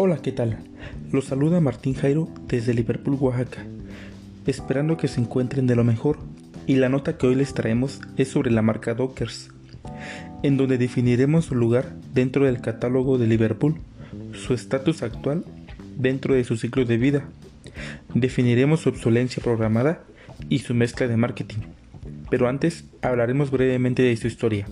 Hola, ¿qué tal? Los saluda Martín Jairo desde Liverpool, Oaxaca, esperando que se encuentren de lo mejor y la nota que hoy les traemos es sobre la marca Dockers, en donde definiremos su lugar dentro del catálogo de Liverpool, su estatus actual dentro de su ciclo de vida, definiremos su obsolencia programada y su mezcla de marketing. Pero antes hablaremos brevemente de su historia.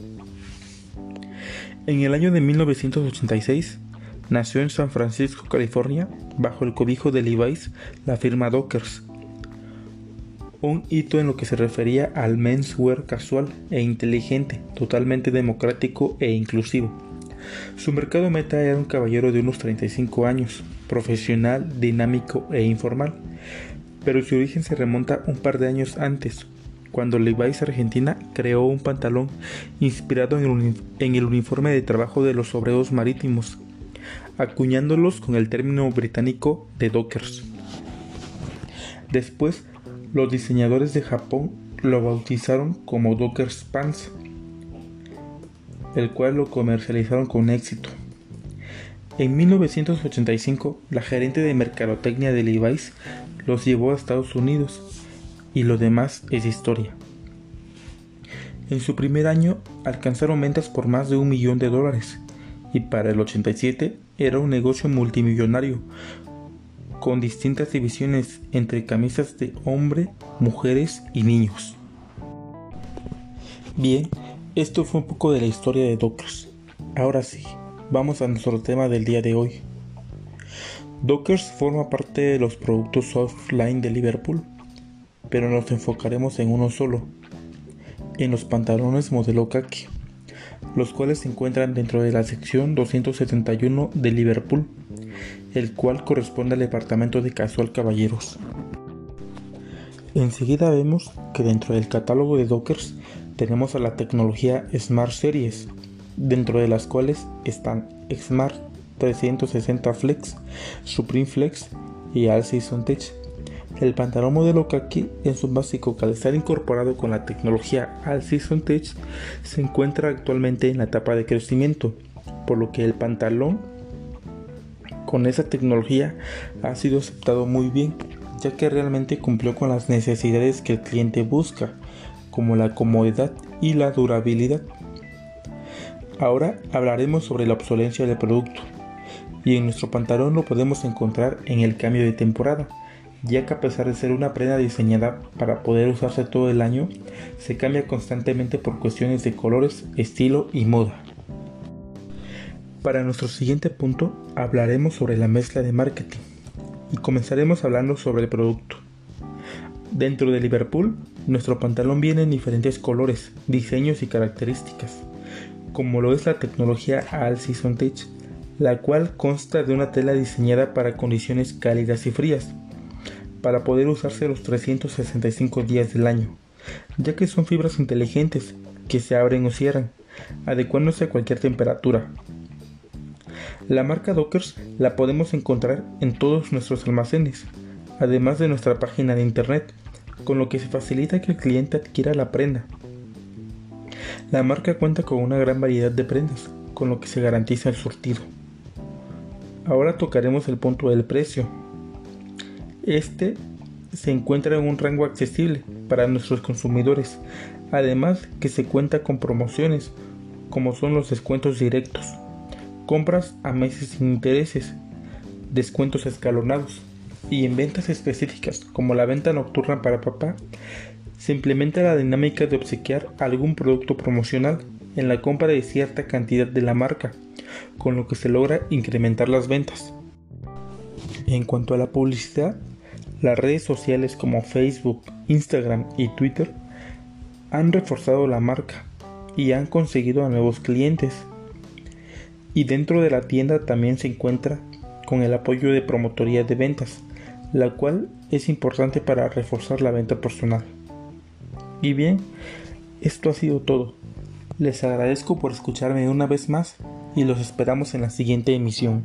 En el año de 1986, Nació en San Francisco, California, bajo el cobijo de Levi's, la firma Dockers. Un hito en lo que se refería al menswear casual e inteligente, totalmente democrático e inclusivo. Su mercado meta era un caballero de unos 35 años, profesional, dinámico e informal, pero su origen se remonta un par de años antes, cuando Levi's Argentina creó un pantalón inspirado en el uniforme de trabajo de los obreros marítimos acuñándolos con el término británico de Dockers. Después, los diseñadores de Japón lo bautizaron como Dockers Pants, el cual lo comercializaron con éxito. En 1985, la gerente de mercadotecnia de Levi's los llevó a Estados Unidos y lo demás es historia. En su primer año alcanzaron ventas por más de un millón de dólares y para el 87 era un negocio multimillonario con distintas divisiones entre camisas de hombre, mujeres y niños. Bien, esto fue un poco de la historia de Dockers. Ahora sí, vamos a nuestro tema del día de hoy. Dockers forma parte de los productos offline de Liverpool, pero nos enfocaremos en uno solo, en los pantalones modelo khaki los cuales se encuentran dentro de la sección 271 de Liverpool, el cual corresponde al departamento de casual caballeros. Enseguida vemos que dentro del catálogo de Dockers tenemos a la tecnología Smart Series, dentro de las cuales están Smart 360 Flex, Supreme Flex y All Season Tech el pantalón modelo Kaki en su básico calzado incorporado con la tecnología All Season Tech se encuentra actualmente en la etapa de crecimiento, por lo que el pantalón con esa tecnología ha sido aceptado muy bien, ya que realmente cumplió con las necesidades que el cliente busca, como la comodidad y la durabilidad. Ahora hablaremos sobre la obsolencia del producto, y en nuestro pantalón lo podemos encontrar en el cambio de temporada ya que a pesar de ser una prenda diseñada para poder usarse todo el año, se cambia constantemente por cuestiones de colores, estilo y moda. Para nuestro siguiente punto hablaremos sobre la mezcla de marketing y comenzaremos hablando sobre el producto. Dentro de Liverpool, nuestro pantalón viene en diferentes colores, diseños y características, como lo es la tecnología All Season la cual consta de una tela diseñada para condiciones cálidas y frías, para poder usarse los 365 días del año, ya que son fibras inteligentes que se abren o cierran, adecuándose a cualquier temperatura. La marca Dockers la podemos encontrar en todos nuestros almacenes, además de nuestra página de internet, con lo que se facilita que el cliente adquiera la prenda. La marca cuenta con una gran variedad de prendas, con lo que se garantiza el surtido. Ahora tocaremos el punto del precio. Este se encuentra en un rango accesible para nuestros consumidores, además que se cuenta con promociones como son los descuentos directos, compras a meses sin intereses, descuentos escalonados y en ventas específicas como la venta nocturna para papá, se implementa la dinámica de obsequiar algún producto promocional en la compra de cierta cantidad de la marca, con lo que se logra incrementar las ventas. En cuanto a la publicidad, las redes sociales como Facebook, Instagram y Twitter han reforzado la marca y han conseguido a nuevos clientes. Y dentro de la tienda también se encuentra con el apoyo de promotoría de ventas, la cual es importante para reforzar la venta personal. Y bien, esto ha sido todo. Les agradezco por escucharme una vez más y los esperamos en la siguiente emisión.